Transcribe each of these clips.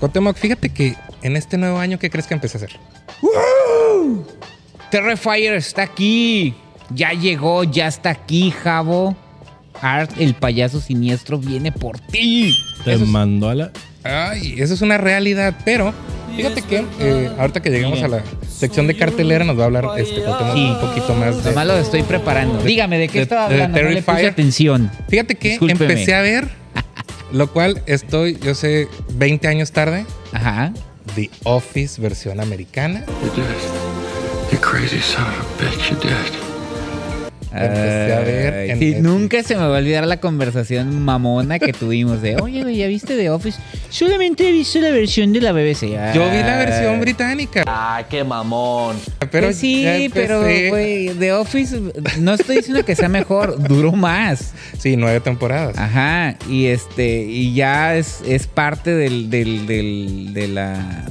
Cuauhtémoc, fíjate que en este nuevo año, ¿qué crees que empecé a hacer? Terrifier está aquí. Ya llegó, ya está aquí, Javo. Art, el payaso siniestro, viene por ti. Te Eso mandó a la. Ay, eso es una realidad, pero fíjate que eh, ahorita que llegamos a la sección de cartelera nos va a hablar este Sí. un poquito más de... Nomás lo estoy preparando. Dígame, ¿de qué de- estaba de hablando? No le puse atención. Fíjate que Discúlpeme. empecé a ver, lo cual estoy, yo sé, 20 años tarde, Ajá. The Office versión americana. You did. You crazy son of a bitch, you did. Empecé a ver Ay, en sí, Netflix. nunca se me va a olvidar la conversación mamona que tuvimos de, oye, güey, ¿ya viste The Office? Solamente he visto la versión de la BBC. Yo vi la versión británica, Ah, qué mamón. pero Pues sí, pero, güey, The Office, no estoy diciendo que sea mejor, duró más. Sí, nueve temporadas. Ajá, y este, y ya es, es parte del, del, del- de la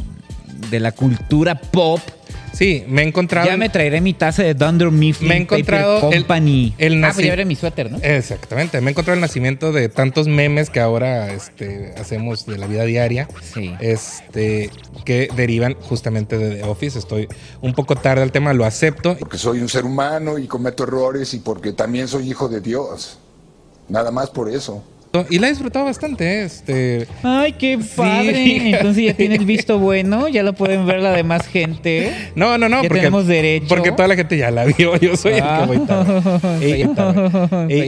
de la cultura pop. Sí, me he encontrado... Ya me traeré mi taza de Dunder Mifflin Me he encontrado Paper el- Company. el ah, naci- pues ya veré mi suéter, ¿no? Exactamente, me he encontrado el nacimiento de tantos memes que ahora este, hacemos de la vida diaria. Sí. Este, que derivan justamente de The Office. Estoy un poco tarde al tema, lo acepto. Porque soy un ser humano y cometo errores y porque también soy hijo de Dios. Nada más por eso. Y la he disfrutado bastante. Este, Ay, qué padre. Entonces ya tiene el visto bueno, ya lo pueden ver la demás gente. no, no, no. Ya porque, tenemos derecho. Porque toda la gente ya la vio. Yo soy el que voy tarde. Soy Y- tarde.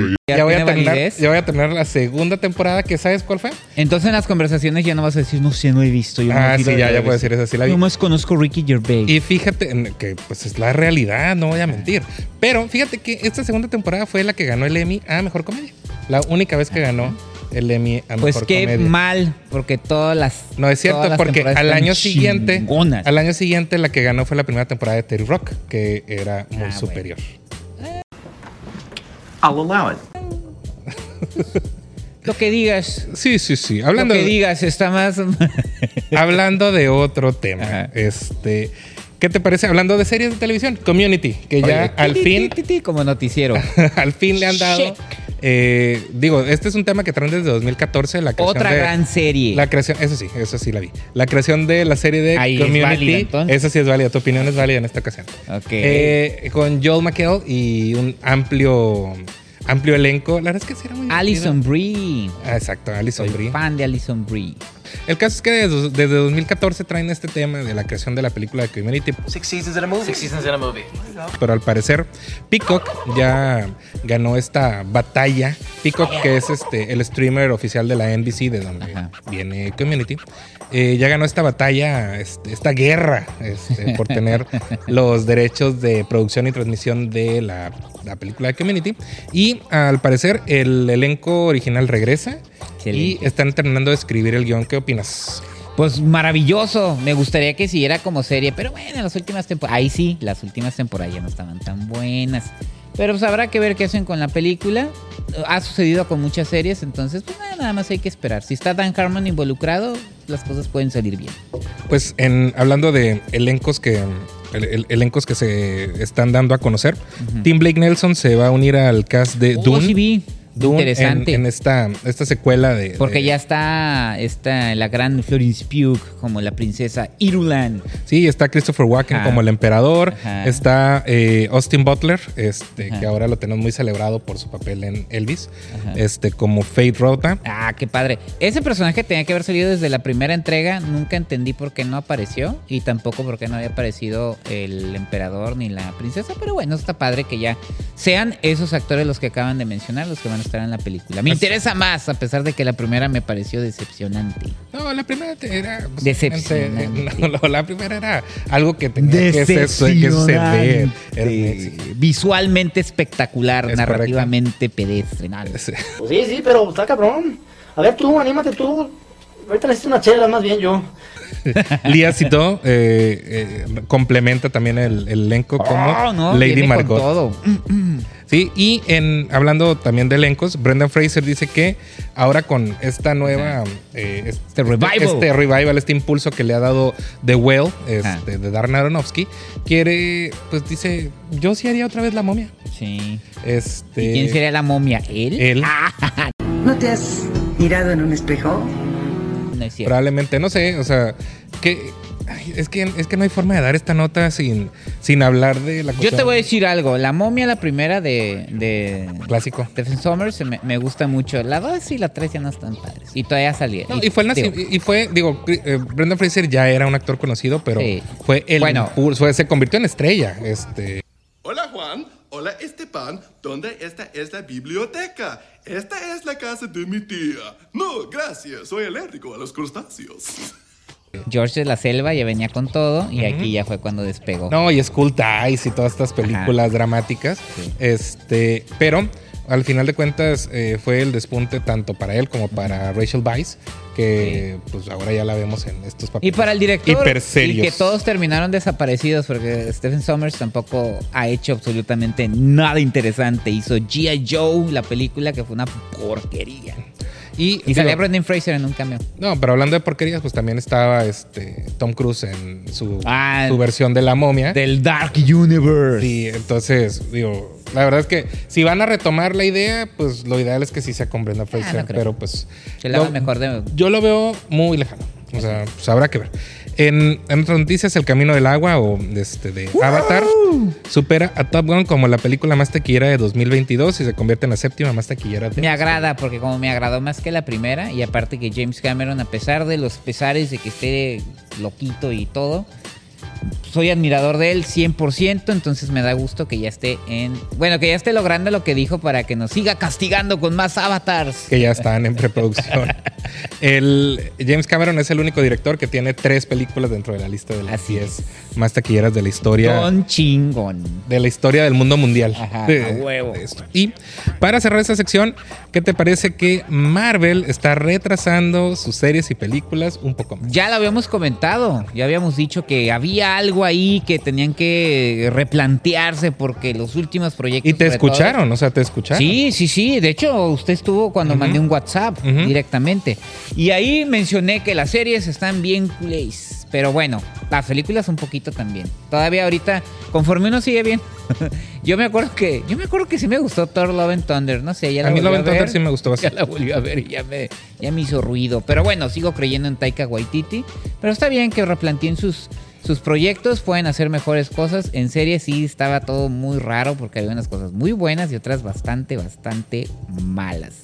y- ¿Ya ya, voy a tiene terminar, validez? ya voy a terminar la segunda temporada, que ¿sabes cuál fue? Entonces en las conversaciones ya no vas a decir, no sé, no he visto. Yo Ah, no sí, ya, ya puedo decir esa, sí la vi. Yo más conozco Ricky Gervais. Y fíjate que pues es la realidad, no voy a mentir. Pero fíjate que esta segunda temporada fue la que ganó el Emmy a Mejor Comedia. La única vez que ganó el Emmy a pues Mejor qué Comedia. mal, porque todas las. No es cierto, porque al año siguiente, chingonas. al año siguiente la que ganó fue la primera temporada de Terry Rock, que era muy Ah, superior. I'll allow it. Lo que digas. Sí, sí, sí. Hablando, lo que digas está más. hablando de otro tema, Ajá. este, ¿qué te parece? Hablando de series de televisión, Community, que ya Oye, al fin, ti, como noticiero. al fin le han dado. Eh, digo, este es un tema que traen desde 2014, la creación Otra de- gran serie. La creación, eso sí, eso sí la vi. La creación de la serie de Ahí es Community. válida, entonces. esa sí es válida. Tu opinión es válida en esta ocasión. Ok. Eh, con Joel McHale y un amplio, amplio elenco. La verdad es que sí era muy Alison. Brie. Ah, exacto, Alison Soy Brie. fan de Alison Brie. El caso es que desde, desde 2014 traen este tema de la creación de la película de Community, Six seasons in a movie. Six seasons in a movie. pero al parecer Peacock ya ganó esta batalla. Peacock, que es este el streamer oficial de la NBC, de donde Ajá. viene Community, eh, ya ganó esta batalla, este, esta guerra, este, por tener los derechos de producción y transmisión de la, la película de Community. Y al parecer el elenco original regresa Excelente. y están terminando de escribir el guion. ¿Qué opinas? Pues maravilloso. Me gustaría que siguiera como serie. Pero bueno, las últimas temporadas. Ahí sí, las últimas temporadas ya no estaban tan buenas. Pero pues habrá que ver qué hacen con la película. Ha sucedido con muchas series, entonces pues nada, más hay que esperar. Si está Dan Harmon involucrado, las cosas pueden salir bien. Pues en hablando de elencos que el- el- elencos que se están dando a conocer, Tim Blake Nelson se va a unir al cast de Oh, Dune. sí vi. Dune Interesante. En, en esta, esta secuela de. Porque de- ya está, está la gran Florence Pugh como la princesa Irulan. Sí, está Christopher Walken Ajá. como el emperador. Ajá. Está eh, Austin Butler, este, Ajá. que ahora lo tenemos muy celebrado por su papel en Elvis. Este, como Fate Rota. Ah, qué padre. Ese personaje tenía que haber salido desde la primera entrega. Nunca entendí por qué no apareció. Y tampoco por qué no había aparecido el emperador ni la princesa. Pero bueno, está padre que ya sean esos actores los que acaban de mencionar, los que van a estar en la película. Me Así- interesa más, a pesar de que la primera me pareció decepcionante. No, la primera era. pues, Decepcionante. no, la primera era algo que tenía que, suceder. Visualmente espectacular, Es narrativamente pedestre. No. Sí. Pues sí, sí, pero está cabrón. A ver tú, anímate tú. Ahorita necesito una chela más bien yo. Lía Cito eh, eh, complementa también el, el elenco como Oh, no, Lady viene con Margot. todo. Sí, y en hablando también de elencos, Brendan Fraser dice que ahora con esta nueva eh, este, revival. este revival, este impulso que le ha dado The Well, este, de Darren Aronofsky, quiere, pues dice, yo sí haría otra vez la momia. Sí. Este, ¿Y quién sería la momia? ¿Él? Él. ¿No te has mirado en un espejo? no es cierto. Probablemente, no sé, o sea, que ay, es que es que no hay forma de dar esta nota sin, sin hablar de la Yo te voy a decir algo. La momia, la primera de, de clásico. Stephen Sommers, me, me gusta mucho. La 2 y la 3 ya no están padres. Y todavía salía. No, y fue el digo, y fue, digo, eh, Brendan Fraser ya era un actor conocido, pero Sí. fue el Bueno. se convirtió en estrella. Este, Hola Juan, hola Esteban, ¿dónde esta es la biblioteca? Esta es la casa de mi tía. No, gracias, soy alérgico a los crustáceos. George de la Selva ya venía con todo. Y aquí ya fue cuando despegó. no, y School Ties y todas estas películas dramáticas. Sí. Este, pero al final de cuentas eh, fue el despunte tanto para él como para Rachel Weisz, que pues ahora ya la vemos en estos Y papeles. para el director, Hiper serios. y que todos terminaron desaparecidos porque Stephen Sommers tampoco ha hecho absolutamente nada interesante. Hizo G.I. Joe, la película que fue una porquería. Y, Y salía Brendan Fraser en un cambio. No, pero hablando de porquerías, pues también estaba este Tom Cruise en su, Ah, su versión de la momia. Del Dark Universe. Sí, entonces, digo, la verdad es que si van a retomar la idea, pues lo ideal es que sí sea con Brenda Fraser, Ah, no creo. pero pues... La mejor de- Yo lo veo muy lejano, o sea, pues habrá que ver. En, en otras noticias, El Camino del Agua o este, de Avatar supera a Top Gun como la película más taquillera de 2022 y se convierte en la séptima más taquillera de... Me agrada porque como me agradó más que la primera y aparte que James Cameron a pesar de los pesares de que esté loquito y todo, soy admirador de él 100%, entonces me da gusto que ya esté en... Bueno, que ya esté logrando lo que dijo para que nos siga castigando con más avatars. que ya están en preproducción. el James Cameron es el único director que tiene tres películas dentro de la lista de las Así 10 más taquilleras de la historia. Don chingón. de la historia del mundo mundial. Ajá, De- a huevo. Y para cerrar esta sección, ¿qué te parece que Marvel está retrasando sus series y películas un poco más? Ya lo habíamos comentado, ya habíamos dicho que había algo ahí que tenían que replantearse porque los últimos proyectos... Y te sobre todo- escucharon, o sea, te escucharon. Sí, sí, sí. De hecho, usted estuvo cuando mandé un WhatsApp directamente. Y ahí mencioné que las series están bien culés. Pero bueno, las películas un poquito también. Todavía ahorita, conforme uno sigue bien. yo me acuerdo que, yo me acuerdo que sí me gustó Thor Love and Thunder. No sé, ya la A mí Love and. Thunder sí me gustó Ya bastante. la volví a ver y ya me, ya me hizo ruido. Pero bueno, sigo creyendo en Taika Waititi. Pero está bien que replanteen sus, sus proyectos. Pueden hacer mejores cosas. En serie sí estaba todo muy raro porque había unas cosas muy buenas y otras bastante, bastante malas.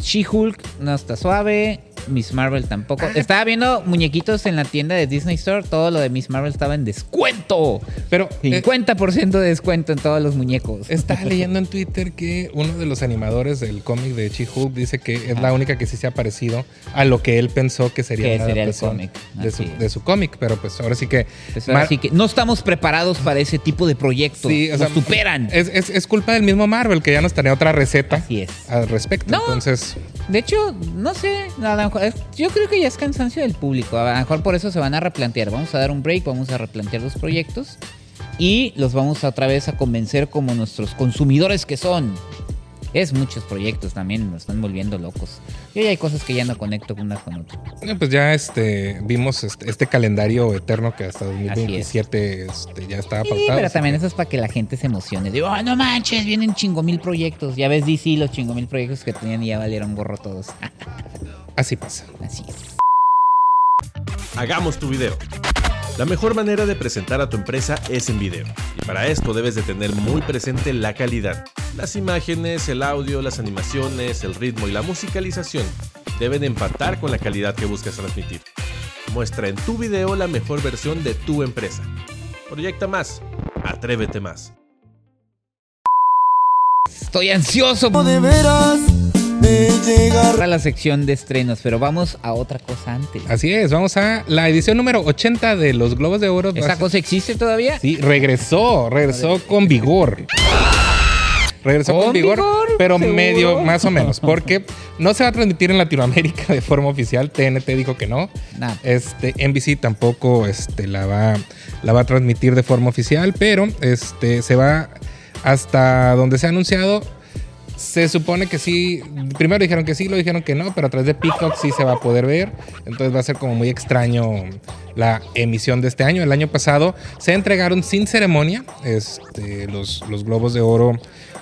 She-Hulk no está suave. Miss Marvel tampoco. Estaba viendo muñequitos en la tienda de Disney Store. Todo lo de Miss Marvel estaba en descuento. Pero eh, 50% de descuento en todos los muñecos. estaba leyendo en Twitter que uno de los animadores del cómic de She-Hulk dice que es la única que sí se ha parecido a lo que él pensó que sería Que una sería el cómic. de su, de su cómic, pero pues ahora sí que... Pues ahora sí que no estamos preparados para ese tipo de proyectos. Sí, o sea, Nos superan. Es, es- es culpa del mismo Marvel que ya nos tenía otra receta Así es. al respecto. No. Entonces, De hecho, no sé, a lo yo creo que ya es cansancio del público. A lo mejor por eso se van a replantear. Vamos a dar un break, vamos a replantear los proyectos y los vamos a otra vez a convencer como nuestros consumidores que son. Es muchos proyectos también, nos están volviendo locos. Yo ya hay cosas que ya no conecto una con otra. eh, pues ya este vimos este, este calendario eterno que hasta 2027 este, ya estaba Sí, pautado. pero también que- eso es para que la gente se emocione. Digo, "Ah, no manches, vienen chingo mil proyectos. Ya ves DC, los chingo mil proyectos que tenían y ya valieron gorro todos. Así pasa. Así es. Hagamos tu video. La mejor manera de presentar a tu empresa es en video. Y para esto debes de tener muy presente la calidad. Las imágenes, el audio, las animaciones, el ritmo y la musicalización deben empatar con la calidad que buscas transmitir. Muestra en tu video la mejor versión de tu empresa. Proyecta más. Atrévete más. Estoy ansioso de veras de llegar. para la sección de estrenos, pero vamos a otra cosa antes. Así es, vamos a la edición número 80 de los Globos de Oro. ¿Esa cosa existe todavía? Sí, regresó, regresó con vigor. Regresó con, ¿Con vigor, vigor? pero ¿Seguro? medio, más o menos, porque no se va a transmitir en Latinoamérica de forma oficial. TNT dijo que no. Nah. Este, NBC tampoco este, la, va, la va a transmitir de forma oficial, pero este, se va hasta donde se ha anunciado. Se supone que sí. Primero dijeron que sí, lo dijeron que no, pero a través de Peacock sí se va a poder ver. Entonces va a ser como muy extraño la emisión de este año. El año pasado se entregaron sin ceremonia este, los, los globos de oro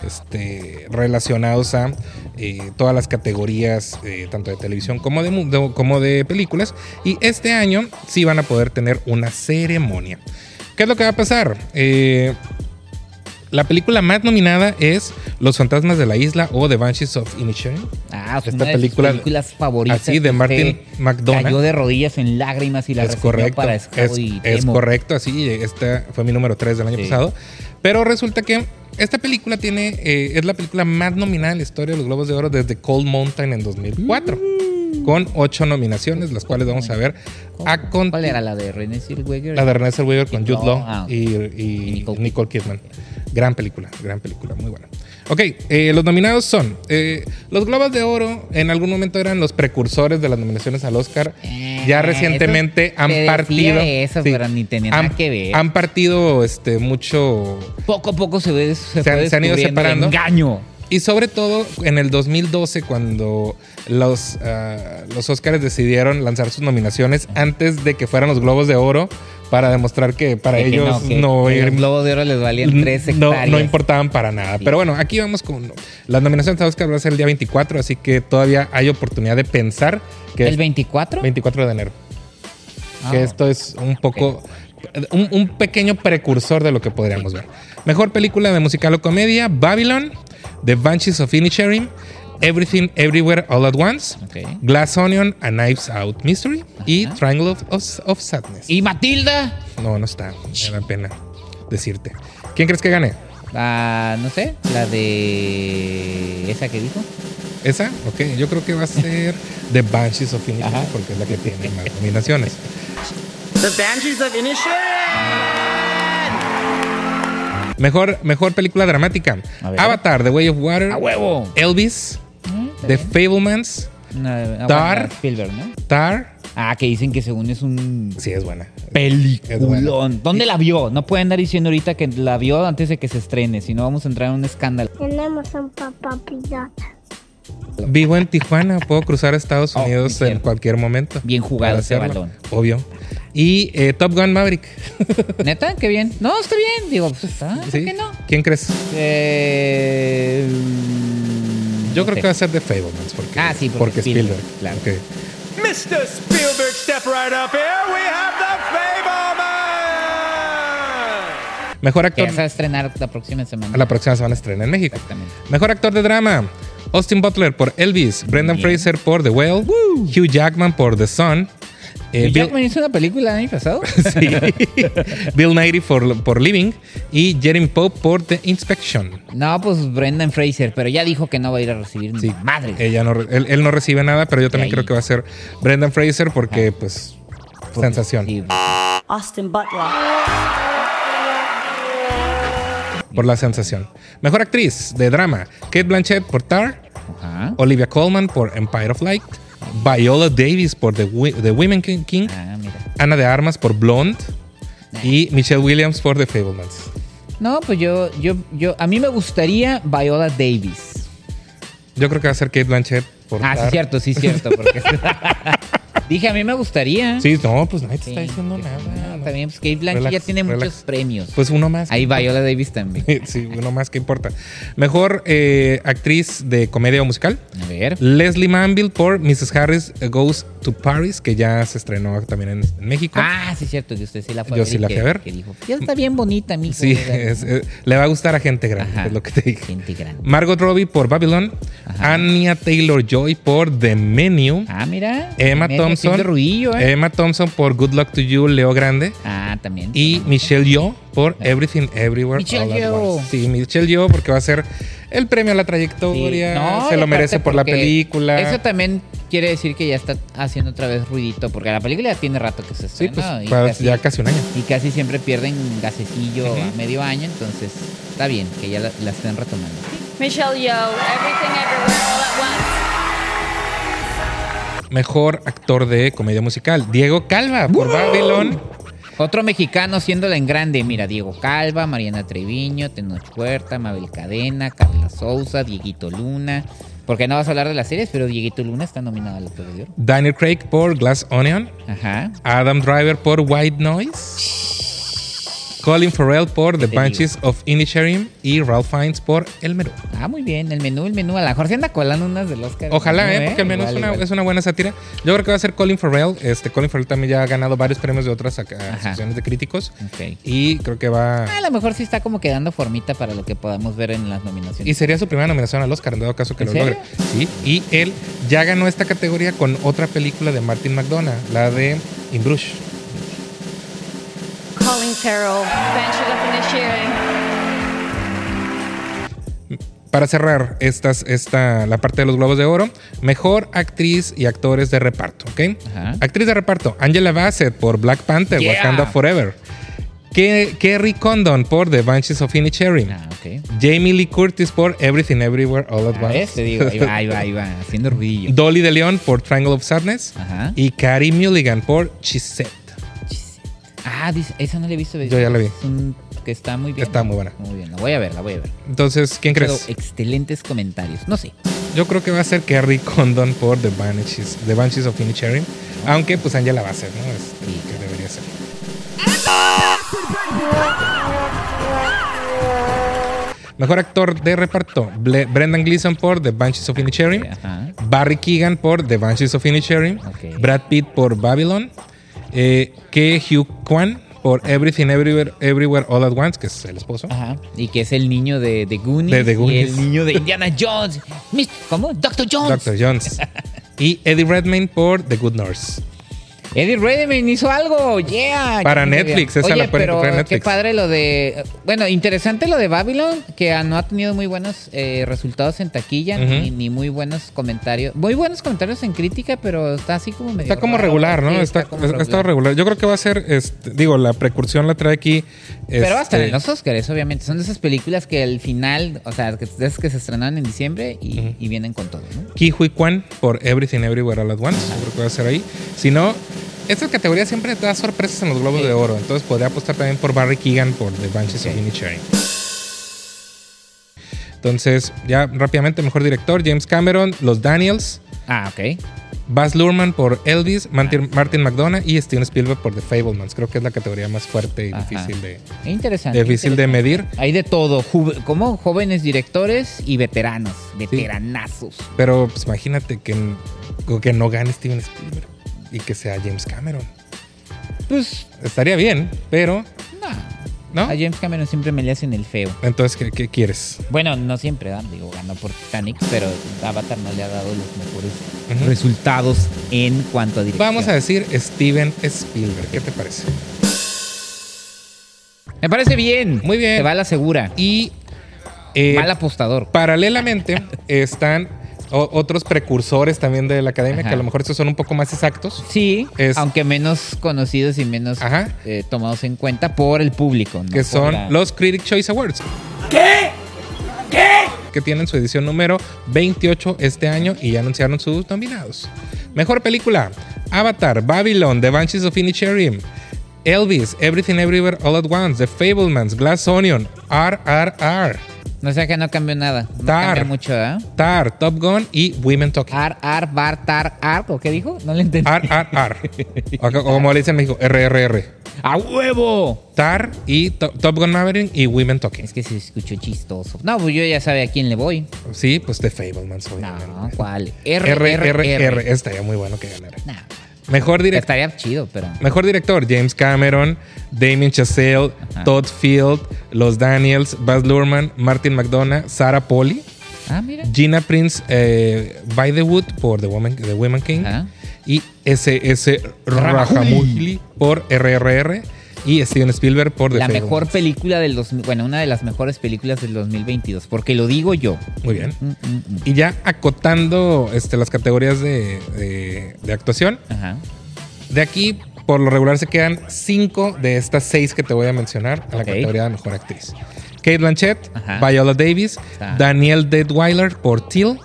este, relacionados a eh, todas las categorías, eh, tanto de televisión como de, como de películas. Y este año sí van a poder tener una ceremonia. ¿Qué es lo que va a pasar? Eh, la película más nominada es Los fantasmas de la isla o The Banshees of Inisherin. Ah, es Esta una de sus película- películas favoritas. así, de Martin McDonagh. Cayó de rodillas en lágrimas y la es correcto. para Es, y es Temo. correcto, así. Esta fue mi número 3 del año Sí. pasado. Pero resulta que esta película tiene, eh, es la película más nominada en la historia de los Globos de Oro desde Cold Mountain en 2004. Mm. Con ocho nominaciones, las cuales vamos a ver a ¿Cuál era la de René Zellweger? La de Renée Zellweger con Jude Law ah, y, y Y Nicole Nicole, Kidman. Gran película, gran película, muy buena. Ok, eh, los nominados son eh, los Globos de Oro. En algún momento eran los precursores de las nominaciones al Oscar. Eh, ya recientemente han partido. eso, pero ni tenía han, nada que ver. Han partido este, mucho. Poco a poco se ve se, Se han- se han ido separando. engaño. Y sobre todo en el 2012, cuando los, ah, los Oscars decidieron lanzar sus nominaciones antes de que fueran los Globos de Oro para demostrar que para De ellos que- no, que ir- los globos de oro les valían tres no, hectáreas. no importaban para nada. Sí. Pero bueno, aquí vamos con las nominaciones a Oscar va a ser el día 24, así que todavía hay oportunidad de pensar que ¿El es 24? 24 de enero. Ah, que esto es un poco un, un pequeño precursor de lo que podríamos ver. Mejor película de musical o comedia: Babylon, The Banshees of Inisherin, Everything Everywhere All at Once. Glass Onion, A Knives Out Mystery y Triangle of, of- of Sadness. ¿Y Matilda? No, no está. Me da pena decirte. ¿Quién crees que gane? Ah, no sé, la de esa que dijo. ¿Esa? Ok, yo creo que va a ser The Banshees of Inisherin Ajá. porque es la que tiene más nominaciones. The Banshees of Inisherin! Mejor, mejor película dramática. Avatar, The Way of Water, ¡A huevo! Elvis, Mm, The. Fablemans, Una- ah, Tar. Spielberg, ¿no? Tar. Ah, que dicen que según es un Sí, es buena. Es buena. peliculón. ¿Dónde la vio? No pueden andar diciendo ahorita que la vio antes de que se estrene, si no vamos a entrar en un escándalo. Tenemos un papá pirata. Vivo en Tijuana, puedo cruzar a Estados Oh, Unidos en cualquier momento. Bien jugado ese balón. Obvio. Y eh, Top Gun Maverick. ¿Neta? Qué bien. No, está bien. Digo, pues está. ¿Por ¿Sí? qué no? ¿Quién crees? Eh, Yo no creo sé. que va a ser The Fablemans. Porque, Ah, sí, porque porque Spielberg, Spielberg. claro. Ok. Mr. Spielberg, step right up here. We have the Fableman! Mejor Que actor. vas a estrenar la próxima semana. La próxima semana estrena en México. Exactamente. Mejor actor de drama. Austin Butler por Elvis. Brendan Bien. Fraser por The Whale. Hugh Jackman por The Sun. Eh, Bill- Jackman hizo una película el año pasado. Sí. Bill Nighy por, por Living y Jeremy Pope por The Inspection. No, pues Brendan Fraser, pero ya dijo que no va a ir a recibir Sí, madre. Ella no, él, él no recibe nada, pero yo también ahí. creo que va a ser Brendan Fraser porque, pues, sensación. Sí. Austin Butler. Por la sensación. Mejor actriz de drama: Kate Blanchett por Tar, Ajá. Olivia Colman por Empire of Light, Viola Davis por The, The Women King, King, Ah, mira. Ana de Armas por Blonde y Michelle Williams por The Fablemans. No, pues yo, yo, yo, a mí me gustaría Viola Davis. Yo creo que va a ser Kate Blanchett por Ah, sí, cierto, sí, cierto. Porque dije, a mí me gustaría. Sí, no, pues nadie te Sí, está diciendo nada. no, no. También, pues Kate Blanchett Relax, ya tiene relax. muchos premios. Pues uno más. Ahí Viola Davis también. Sí, uno más, ¿qué importa? Mejor eh, actriz de comedia o musical. A ver. Leslie Manville por Mrs. Harris Goes to Paris, que ya se estrenó también en, en México. Ah, sí, cierto, que usted sí la fue a Yo ver. sí y la que- fui a ver. Que dijo, ya está bien bonita, mi sí, es- eh, le va a gustar a gente grande, Ajá. es lo que te dije. Gente grande. Margot Robbie por Babylon, Ajá. Anya Taylor Joy por The Menu, Ah, mira. Emma Medio Thompson, ruidillo, ¿eh? Emma Thompson por Good Luck to You, Leo Grande. Ah, también. Y Michelle Yeoh por Everything Everywhere Michelle All at Yeoh. Once. Sí, Michelle Yeoh porque va a ser el premio a la Sí. trayectoria, No, se lo aparte merece por la porque película. Eso también quiere decir que ya está haciendo otra vez ruidito, porque la película ya tiene rato que se Sí, estrenó. pues y casi- ya casi un año. Y casi siempre pierden gasecillo a medio año, entonces está bien que ya la, la estén retomando. Michelle Yeoh, Everything Everywhere All at Once. Mejor actor de comedia musical, Diego Calva por Babylon. Otro mexicano haciéndola en grande. Mira, Diego Calva, Mariana Treviño, Tenoch Puerta, Mabel Cadena, Carla Souza, Dieguito Luna. Porque no vas a hablar de las series, pero Dieguito Luna está nominado a los Globos de Oro. Daniel Craig por Glass Onion. Ajá. Adam Driver por White Noise. Colin Farrell por The Banshees of Inisherim. Y Ralph Fiennes por El Menú. Ah, muy bien. El menú, el menú. A lo mejor se anda colando unas del Oscar. Ojalá, No, ¿eh? Porque menos Igual, es, una, igual. es una buena sátira. Yo creo que va a ser Colin Farrell. Este, Colin Farrell también ya ha ganado varios premios de otras ac- asociaciones de críticos. Ok. Y creo que va... A lo mejor sí está como quedando formita para lo que podamos ver en las nominaciones. Y sería su primera nominación al Oscar, en dado caso que ¿En lo serio? logre. Sí, y él ya ganó esta categoría con otra película de Martin McDonough, la de In Bruges. Colin. Para cerrar estas, esta, la parte de los Globos de Oro, mejor actriz y actores de reparto, ¿ok? Ajá. Actriz de reparto, Angela Bassett por Black Panther, Yeah. Wakanda Forever. Ke- Kerry Condon por The Banshees of Inisherin. Ah. Jamie Lee Curtis por Everything Everywhere All at A ver, Once. te digo, ahí va, ahí va, ahí va, haciendo ruidillo. Dolly de León por Triangle of Sadness. Ajá. Y Carrie Mulligan por Chisette. Ah, dice, esa no la he visto. Yo ya la vi. Es un- que está muy bien. Está muy buena. Muy bien, la voy a ver, la voy a ver. Entonces, ¿quién Pero crees? excelentes comentarios. No sé. Yo creo que va a ser Kerry Condon por The Banshees, The Banshees of Inisherin. Aunque, pues, Angela va a ser, ¿no? Es el que debería ser. Mejor actor de reparto: Ble- Brendan Gleeson por The Banshees of Inisherin. Barry Keegan por The Banshees of Inisherin. Brad Pitt por Babylon. Eh, Ke Hugh Kwan por Everything Everywhere, Everywhere All at Once, que es el esposo. Ajá. Y que es el niño de, de Goonies. De The Y Goonies. el niño de Indiana Jones. ¿Cómo? Dr. Jones. Dr. Jones. y Eddie Redmayne por The Good Nurse. Eddie Redmayne hizo algo, yeah. Para Netflix, esa Oye, la pueden pero en qué Netflix. padre lo de... Bueno, interesante lo de Babylon, que no ha tenido muy buenos eh, resultados en taquilla, Ujú. ni, ni muy buenos comentarios. Muy buenos comentarios en crítica, pero está así como medio Está como raro. regular, ¿no? Sí, está, como regular. Yo creo que va a ser, este, digo, la precursión la trae aquí. Pero va a estar este, en los Oscars, obviamente. Son de esas películas que al final, o sea, que, esas que se estrenaron en diciembre y, y vienen con todo, ¿no? Ki Hui Kwan por Everything Everywhere All at Once. Yo creo que va a ser ahí. Si no, esta categoría siempre te da sorpresas en los Globos de Oro. Entonces podría apostar también por Barry Keegan por The Banshees of Inisherin. Entonces, ya rápidamente, mejor director, James Cameron, Los Daniels, Ah, ok. Baz Luhrmann por Elvis, Martin, Martin McDonough y Steven Spielberg por The Fablemans. Creo que es la categoría más fuerte y Ajá. difícil de, Interesante. difícil de medir. Hay de todo, como jóvenes directores y veteranos, veteranazos. Pero pues, imagínate que, que no gane Steven Spielberg y que sea James Cameron. Pues, Estaría bien, pero no. ¿no? A James Cameron siempre me le hacen el feo. Entonces, ¿qué, qué quieres? Bueno, no siempre, ¿verdad? digo, ganó por Titanic, pero Avatar no le ha dado los mejores Ujú. resultados en cuanto a dirección. Vamos a decir Steven Spielberg. ¿Qué te parece? Me parece bien. Muy bien. Se va a la segura. Y eh, Mal apostador. paralelamente están o- otros precursores también de la academia, Ajá. que a lo mejor estos son un poco más exactos. Sí, Es- aunque menos conocidos y menos eh, tomados en cuenta por el público. ¿no? que Por son la- los Critic Choice Awards. ¿Qué? ¿Qué? Que tienen su edición número 28 este año y ya anunciaron sus nominados. Mejor película: Avatar, Babylon, The Banshees of Inisherin, Elvis, Everything Everywhere All at Once, The Fablemans, Glass Onion, RRR, No sé que no cambió nada. No Tar. cambia mucho, ¿eh? Tar, Top Gun y Women Talking. Ar, ar, bar, tar, ar. ¿O qué dijo? No le entendí. RRR. O co- como le dicen en México, RRR. ¡A huevo! Tar y To- Top Gun Maverick y Women Talking. Es que se escuchó chistoso. No, pues yo ya sabe a quién le voy. Sí, pues The Fablemans, obviamente. No, ¿cuál? R, R, RRR. R. Estaría muy bueno que ganara. No, Mejor, direct- estaría chido, pero... mejor director: James Cameron, Damien Chazelle, Ajá. Todd Field, Los Daniels, Baz Luhrmann, Martin McDonough, Sarah Polly, Ah, mira. Gina Prince eh, by the Wood por The Woman, The Woman King Ajá. y S.S. Rajamouli por RRR y Steven Spielberg por The La Fablemans. mejor película del... Dos, bueno, una de las mejores películas del 2022. Porque lo digo yo. Muy bien. Mm, mm, mm. Y ya acotando este, las categorías de, de- de actuación, Ajá. de aquí por lo regular se quedan cinco de estas seis que te voy a mencionar en la categoría de mejor actriz. Kate Blanchett, Ajá. Viola Davis, Ah. Danielle Deadweiler por Till,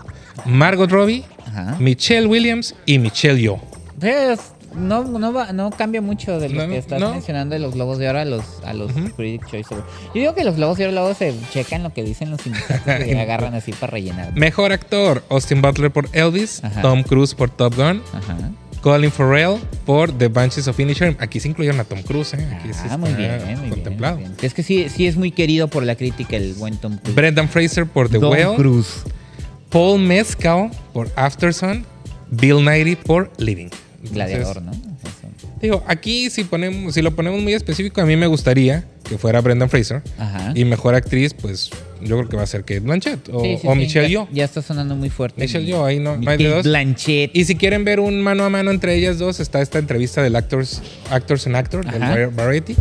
Margot Robbie, Ajá. Michelle Williams y Michelle Yeoh. Pues, no, no, va- no cambia mucho de lo No, que estás no. mencionando de los Globos de Oro a los, a los Critics Choice Awards. Yo digo que los Globos de Oro luego se checan lo que dicen los sindicatos y agarran así para rellenar. Mejor actor, Austin Butler por Elvis, Ajá. Tom Cruise por Top Gun, Ajá. Colin Farrell por The Banshees of Inisherin. Aquí se incluyeron a Tom Cruise, ¿eh? Aquí sí Ah, está muy bien, muy bien, contemplado. muy bien. Es que sí, sí es muy querido por la crítica el buen Tom Cruise. Brendan Fraser por The Tom Whale, Cruise. Paul Mescal por Aftersun, Bill Nighy por Living. Gladiador, ¿no? Eso. Digo, aquí si ponemos, si lo ponemos muy específico, a mí me gustaría que fuera Brendan Fraser. Ajá. Y mejor actriz, pues yo creo que va a ser Kate Blanchett o, Sí, sí, o sí, Michelle ya, Yeoh. Ya está sonando muy fuerte. Michelle mi- Yeoh, ahí no, no hay de Kate dos. Blanchett. Y si quieren ver un mano a mano entre ellas dos, está esta entrevista del Actors, Actors and Actor, del Ajá. Var- Variety.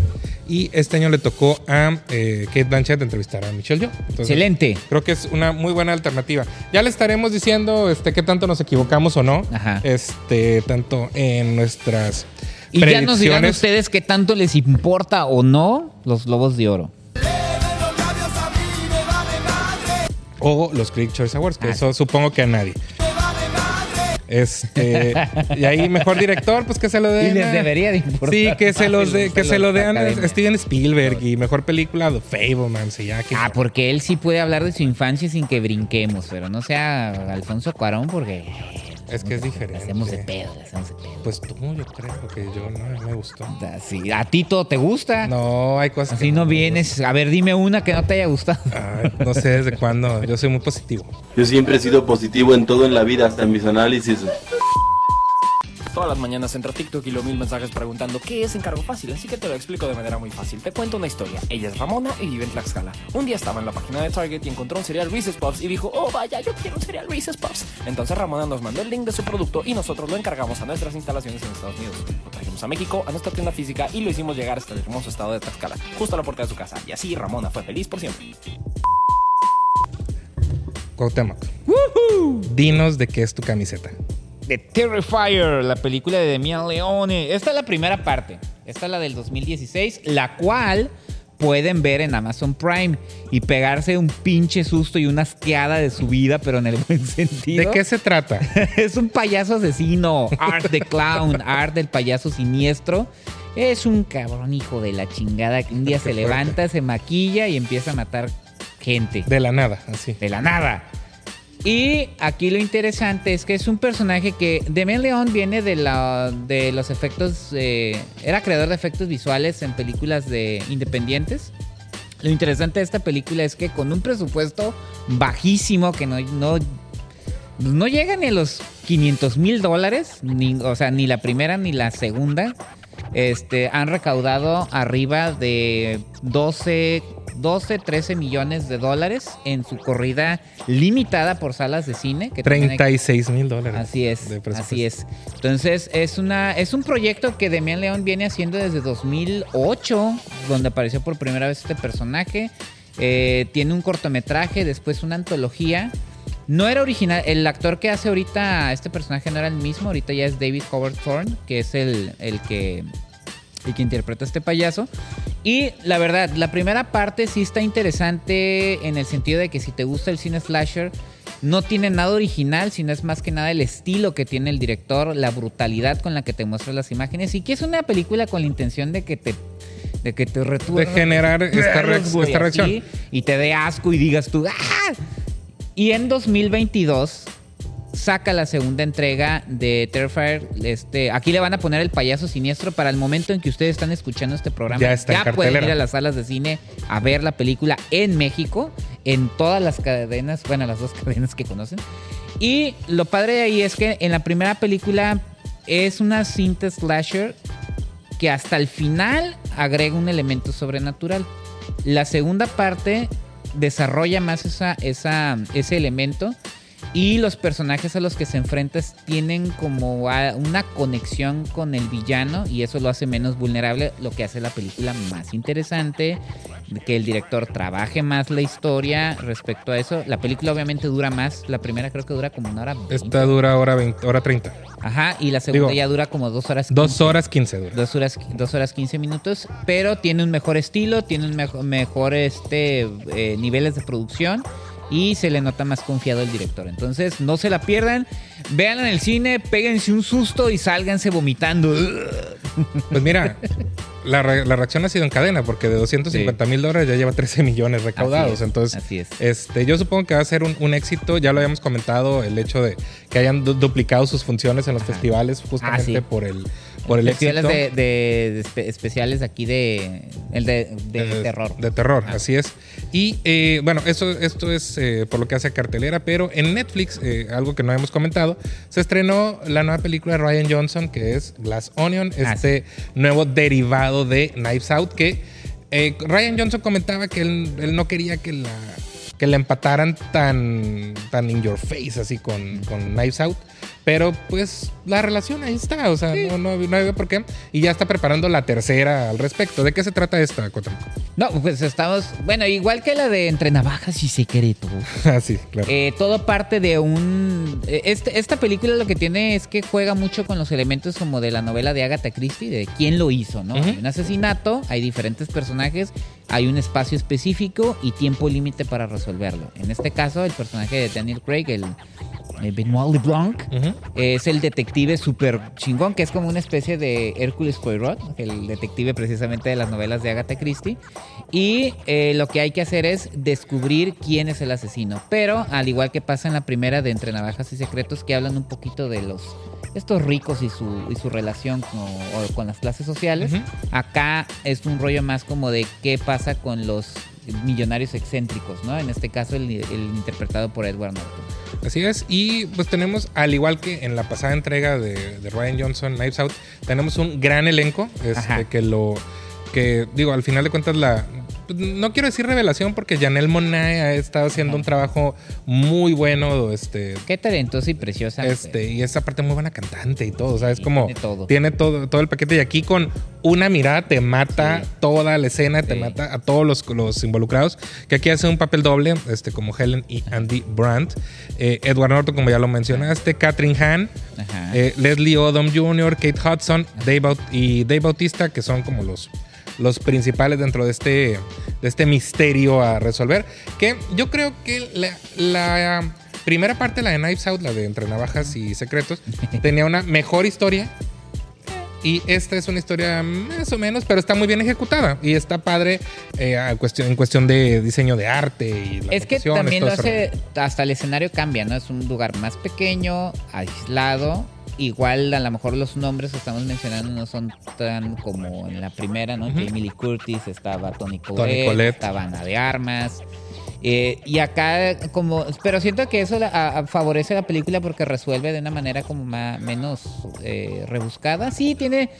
Y este año le tocó a eh, Kate Blanchett entrevistar a Michelle Yeoh. Entonces, Excelente. Creo que es una muy buena alternativa. Ya le estaremos diciendo este, qué tanto nos equivocamos o no. Ajá. Este, tanto en nuestras Y ya nos dirán ustedes qué tanto les importa o no los Globos de Oro. o los Critic Choice Awards, que Ah, eso supongo que a nadie. Este, y ahí mejor director, pues que se lo den. Y les debería de importar. Sí, que se los de, que se lo den a. Steven Spielberg y mejor película The Fablemans y ya Ah, porque él sí puede hablar de su infancia sin que brinquemos, pero no sea Alfonso Cuarón porque es que es diferente. hacemos de pedo, hacemos de pedo. Pues tú, yo creo, porque yo no me gustó. Así, a ti todo te gusta. No, hay cosas Así que no me vienes. A ver, dime una que no te haya gustado. Ay, no sé desde cuándo. Yo soy muy positivo. Yo siempre he sido positivo en todo en la vida, hasta en mis análisis. Todas las mañanas entra TikTok y lo mil mensajes preguntando qué es encargo fácil, así que te lo explico de manera muy fácil. Te cuento una historia. Ella es Ramona y vive en Tlaxcala. Un día estaba en la página de Target y encontró un cereal Reese's Puffs y dijo, oh vaya, yo quiero un cereal Reese's Puffs. Entonces Ramona nos mandó el link de su producto y nosotros lo encargamos a nuestras instalaciones en Estados Unidos. Lo trajimos a México, a nuestra tienda física y lo hicimos llegar hasta el hermoso estado de Tlaxcala, justo a la puerta de su casa. Y así Ramona fue feliz por siempre. Cuauhtémoc. Dinos de qué es tu camiseta. The Terrifier, la película de Demian Leone. Esta es la primera parte. Esta es la del 2016, la cual pueden ver en Amazon Prime y pegarse un pinche susto y una asqueada de su vida, pero en el buen sentido. ¿De qué se trata? es un payaso asesino. Art the Clown, Art del payaso siniestro. Es un cabrón hijo de la chingada que un día se fuerte. levanta, se maquilla y empieza a matar gente. De la nada, así. De la nada. Y aquí lo interesante es que es un personaje que Demian León viene de, la, de los efectos, eh, era creador de efectos visuales en películas de independientes. Lo interesante de esta película es que con un presupuesto bajísimo que no, no, no llega ni a los 500 mil dólares, ni, o sea, ni la primera ni la segunda, este, han recaudado arriba de 12, 12, 13 millones de dólares en su corrida limitada por salas de cine. Que también hay- 36 mil dólares. Así es, así es. Entonces es una es un proyecto que Demian León viene haciendo desde 2008, donde apareció por primera vez este personaje. Eh, tiene un cortometraje, después una antología. No era original, el actor que hace ahorita este personaje no era el mismo, ahorita ya es David Howard Thorne, que es el, el que el que interpreta a este payaso. Y la verdad, la primera parte sí está interesante en el sentido de que si te gusta el cine slasher, no tiene nada original, sino es más que nada el estilo que tiene el director, la brutalidad con la que te muestra las imágenes y que es una película con la intención de que te de que te retuerza- De generar esta güey, esta reacción. así, y te dé asco y digas tú ¡ah! Y en 2022 saca la segunda entrega de Terrifier. Este, aquí le van a poner el payaso siniestro para el momento en que ustedes están escuchando este programa. Ya está pueden ir a las salas de cine a ver la película en México, en todas las cadenas, bueno, las dos cadenas que conocen. Y lo padre de ahí es que en la primera película es una cinta slasher que hasta el final agrega un elemento sobrenatural. La segunda parte desarrolla más esa, esa, ese elemento y los personajes a los que se enfrentan tienen como una conexión con el villano y eso lo hace menos vulnerable, lo que hace la película más interesante, que el director trabaje más la historia respecto a eso. La película obviamente dura más, la primera creo que dura como una hora. 20. Esta dura hora, 20, hora 30. Ajá, y la segunda Digo, ya dura como dos horas. Dos horas 15 dura. Dos horas, dos horas 15 minutos, pero tiene un mejor estilo, tiene un mejor, mejor este, eh, niveles de producción y se le nota más confiado el director. Entonces, no se la pierdan. Vean en el cine, péguense un susto y sálganse vomitando. Pues mira, la, re- la reacción ha sido en cadena, porque de 250 mil dólares ya lleva 13 millones recaudados. Así es, Entonces, así es. Este, yo supongo que va a ser un, un éxito. Ya lo habíamos comentado, el hecho de que hayan du- duplicado sus funciones en los festivales, justamente Ah, sí. por el, por el Festivales éxito. de, de- de espe- especiales aquí de, el de, de terror. De terror, así es. Y eh, bueno, esto, esto es eh, por lo que hace a cartelera, pero en Netflix, eh, algo que no hemos comentado, se estrenó la nueva película de Ryan Johnson, que es Glass Onion, Ah, este nuevo derivado de Knives Out, que Ryan Johnson comentaba que él, él no quería que la, que la empataran tan, tan in your face, así con, con Knives Out. Pero pues la relación ahí está, o sea, no, no, no había por qué. Y ya está preparando la tercera al respecto. ¿De qué se trata esta, Cotrico? No, pues estamos. Bueno, igual que la de Entre Navajas y Secretos. Ah, sí, claro. Eh, todo parte de un. eh, Este, esta película lo que tiene es que juega mucho con los elementos como de la novela de Agatha Christie, de quién lo hizo, ¿no? Hay un asesinato, hay diferentes personajes, hay un espacio específico y tiempo límite para resolverlo. En este caso, el personaje de Daniel Craig, el Benoit LeBlanc, es el detective súper chingón, que es como una especie de Hércules Poirot, el detective precisamente de las novelas de Agatha Christie. Y eh, lo que hay que hacer es descubrir quién es el asesino. Pero al igual que pasa en la primera de Entre Navajas y Secretos, que hablan un poquito de los estos ricos y su, y su relación con, o con las clases sociales, acá es un rollo más como de qué pasa con los millonarios excéntricos, ¿no? En este caso el, el interpretado por Edward Norton. Así es. Y pues tenemos, al igual que en la pasada entrega de, de Ryan Johnson, Knives Out, tenemos un gran elenco. Este, que lo. Que digo, al final de cuentas, la. Pues, No quiero decir revelación porque Janelle Monáe ha estado haciendo un trabajo muy bueno. Este, Qué talentosa y preciosa. este, y esa parte muy buena cantante y todo. O sea, es como. tiene todo. Tiene todo, todo el paquete. Y aquí con una mirada te mata Sí. toda la escena, te mata a todos los, los involucrados. Que aquí hace un papel doble, este, como Helen y Andy Brandt. Eh, Edward Norton, como ya lo mencionaste. Catherine Hahn. Eh, Leslie Odom Jr., Kate Hudson Dave Baut- y Dave Bautista, que son como los, los principales dentro de este, de este misterio a resolver. Que yo creo que la, la primera parte, la de Knives Out, la de Entre Navajas y Secretos, tenía una mejor historia. Y esta es una historia más o menos, pero está muy bien ejecutada. Y está padre eh, a cuestión, en cuestión de diseño de arte y las Es que también lo hace, hasta el escenario cambia, ¿no? Es un lugar más pequeño, aislado. Igual a lo mejor los nombres que estamos mencionando no son tan como en la primera, ¿no? Jamie Lee Curtis, estaba Tony Collette. estaba Ana de Armas. Eh, y acá como, pero siento que eso la- a- a- favorece la película porque resuelve de una manera como más, menos eh, rebuscada. Sí, tiene...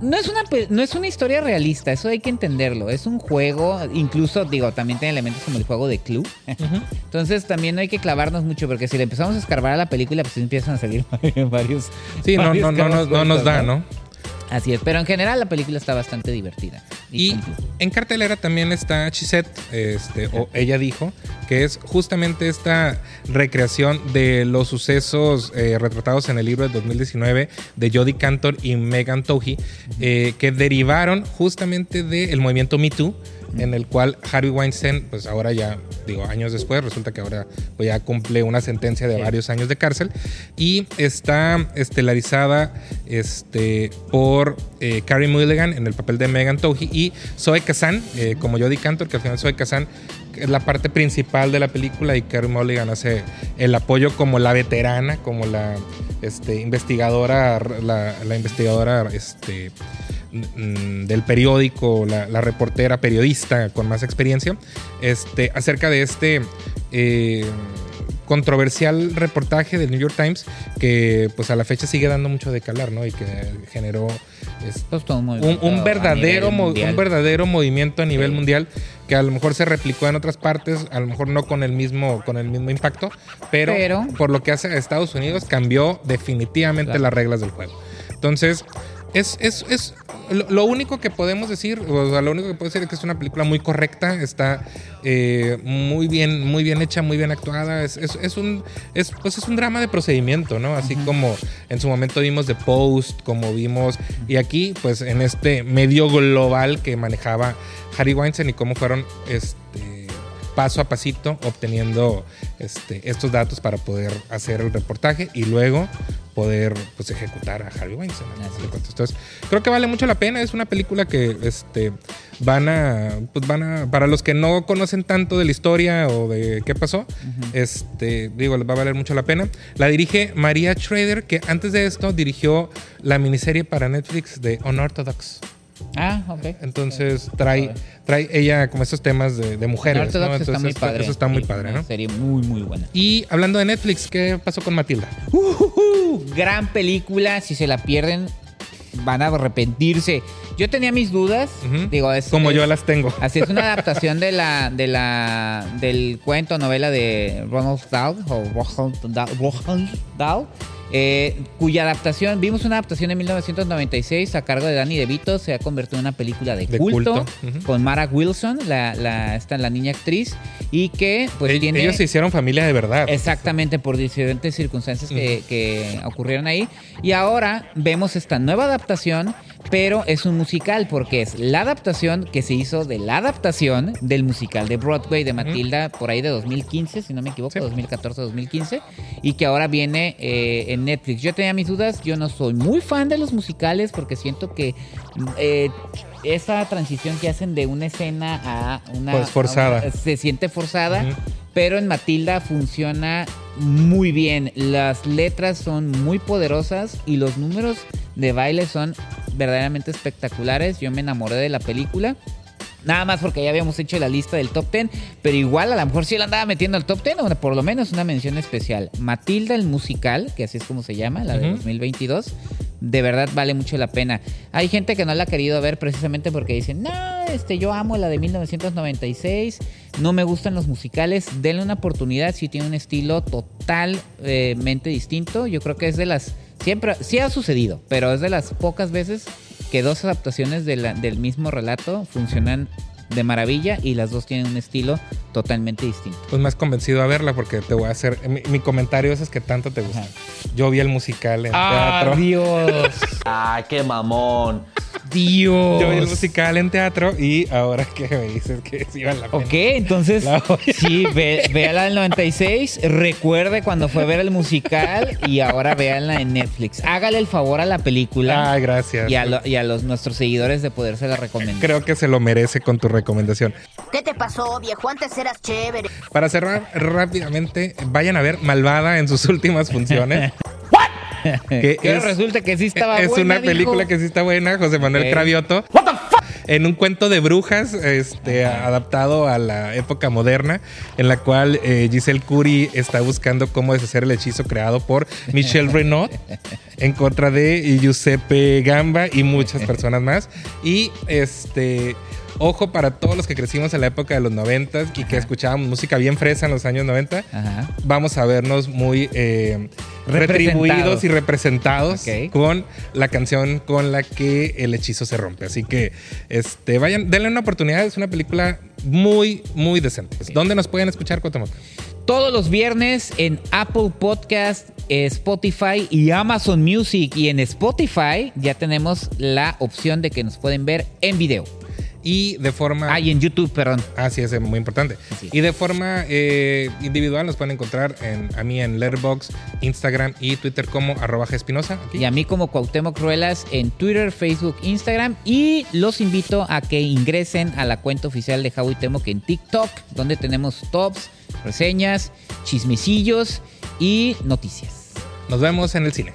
No es, una, no es una historia realista, eso hay que entenderlo. Es un juego, incluso, digo, también tiene elementos como el juego de Clue. Ujú. Entonces también no hay que clavarnos mucho porque si le empezamos a escarbar a la película, pues empiezan a salir varios. Sí, no, varios no, no, no, no nos da, ¿no? Así es, pero en general la película está bastante divertida. Y en cartelera también está Chisette, este, o ella dijo, que es justamente esta recreación de los sucesos eh, retratados en el libro de 2019 de Jodie Cantor y Megan Tohi, eh, que derivaron justamente del movimiento Me Too, en el cual Harvey Weinstein, pues ahora ya, digo, años después, resulta que ahora pues ya cumple una sentencia de Sí. varios años de cárcel y está estelarizada este, por eh, Carrie Mulligan en el papel de Megan Tohi y Zoe Kazan eh, como Jodie Cantor, que al final Zoe Kazan es la parte principal de la película y Carrie Mulligan hace el apoyo como la veterana, como la este, investigadora, la, la investigadora este, del periódico, la, la reportera periodista con más experiencia, este, acerca de este eh, controversial reportaje del New York Times que pues a la fecha sigue dando mucho de calar, ¿no? Y que generó Pues un verdadero un verdadero movimiento a nivel Sí. mundial que a lo mejor se replicó en otras partes, a lo mejor no con el mismo con el mismo impacto, pero, Pero- por lo que hace a Estados Unidos cambió definitivamente Claro. las reglas del juego. Entonces, es, es, es lo, único que podemos decir, o sea, lo único que puedo decir es que es una película muy correcta, está eh, muy bien, muy bien hecha, muy bien actuada. Es, es, es un, es, pues es un drama de procedimiento, ¿no? Así como en su momento vimos The Post, como vimos, y aquí, pues en este medio global que manejaba Harry Weinstein y cómo fueron este paso a pasito obteniendo este, estos datos para poder hacer el reportaje y luego poder pues, ejecutar a Harvey Weinstein. Entonces, creo que vale mucho la pena. Es una película que este, van a, pues van a, para los que no conocen tanto de la historia o de qué pasó, este, digo, les va a valer mucho la pena. La dirige María Schrader, que antes de esto dirigió la miniserie para Netflix de Unorthodox. Ah, ok. Entonces trae, trae ella como estos temas de, de mujeres. ¿no? está muy esto- padre. Eso está muy Sí, padre, ¿no? serie muy, muy buena. Y hablando de Netflix, ¿qué pasó con Matilda? Uh, gran película. Si se la pierden, van a arrepentirse. Yo tenía mis dudas. Digo, es, Como es- yo las tengo. Así es una adaptación de la, de la, del cuento novela de Ronald Dahl o Dahl, Dahl, eh, cuya adaptación, vimos una adaptación en 1996 a cargo de Danny DeVito, se ha convertido en una película de, De culto, con Mara Wilson, la, la, esta, la niña actriz, y que pues tiene... Ellos se hicieron familia de verdad. Exactamente, por diferentes circunstancias que, que ocurrieron ahí. Y ahora vemos esta nueva adaptación, pero es un musical, porque es la adaptación que se hizo de la adaptación del musical de Broadway de Matilda, por ahí de 2015, si no me equivoco, 2014-2015, y que ahora viene eh, en Netflix. Yo tenía mis dudas, yo no soy muy fan de los musicales, porque siento que eh, esa transición que hacen de una escena a una... Pues forzada. a una- se siente forzada. Pero en Matilda funciona muy bien. Las letras son muy poderosas y los números de baile son verdaderamente espectaculares. Yo me enamoré de la película. Nada más porque ya habíamos hecho la lista del top 10, pero igual a lo mejor sí la andaba metiendo al top 10, o por lo menos una mención especial. Matilda el musical, que así es como se llama, la de Ujú. 2022, de verdad vale mucho la pena. Hay gente que no la ha querido ver precisamente porque dicen, no, este, yo amo la de 1996, no me gustan los musicales, denle una oportunidad, si tiene un estilo totalmente distinto. Yo creo que es de las, siempre, sí ha sucedido, pero es de las pocas veces que dos adaptaciones de la- del mismo relato funcionan de maravilla y las dos tienen un estilo totalmente distinto. Pues me has convencido a verla porque te voy a hacer. Mi, mi comentario es, es que tanto te gusta. Yo vi el musical en teatro. Dios! ¡Ay, qué mamón! Dios. Yo vi el musical en teatro y ahora que me dices que sí vale la pena. Ok, entonces, La sí, ve, véala del 96, recuerde cuando fue a ver el musical y ahora véanla en Netflix. Hágale el favor a la película Ah, gracias. y a, lo- y a los nuestros seguidores de poderse la recomendar. Creo que se lo merece con tu recomendación. ¿Qué te pasó, viejo? Antes eras chévere. Para cerrar rápidamente, vayan a ver Malvada en sus últimas funciones. que Que resulta que sí estaba es buena, una película dijo. que sí está buena, José Manuel Ok. Cravioto. En un cuento de brujas, este, adaptado a la época moderna, en la cual eh, Giselle Curie está buscando cómo deshacer el hechizo creado por Michel Renaud en contra de Giuseppe Gamba y muchas personas más. Y este. Ojo para todos los que crecimos en la época de los 90 y que escuchábamos música bien fresa en los años 90. Ajá. Vamos a vernos muy eh. Retribuidos y representados con la canción con la que el hechizo se rompe. Así que este, vayan, denle una oportunidad. Es una película muy, muy decente. ¿Dónde nos pueden escuchar, Cuauhtémoc? Todos los viernes en Apple Podcast, eh, Spotify y Amazon Music. Y en Spotify ya tenemos la opción de que nos pueden ver en video. Y de forma. Ah, y en YouTube, perdón. Ah, sí, es muy importante. Y de forma eh, individual nos pueden encontrar en, a mí en Letterboxd, Instagram y Twitter como arroba Gespinosa. Y a mí como Cuauhtémoc Ruelas en Twitter, Facebook, Instagram. Y los invito a que ingresen a la cuenta oficial de Howie Temoc en TikTok, donde tenemos tops, reseñas, chismecillos y noticias. Nos vemos en el cine.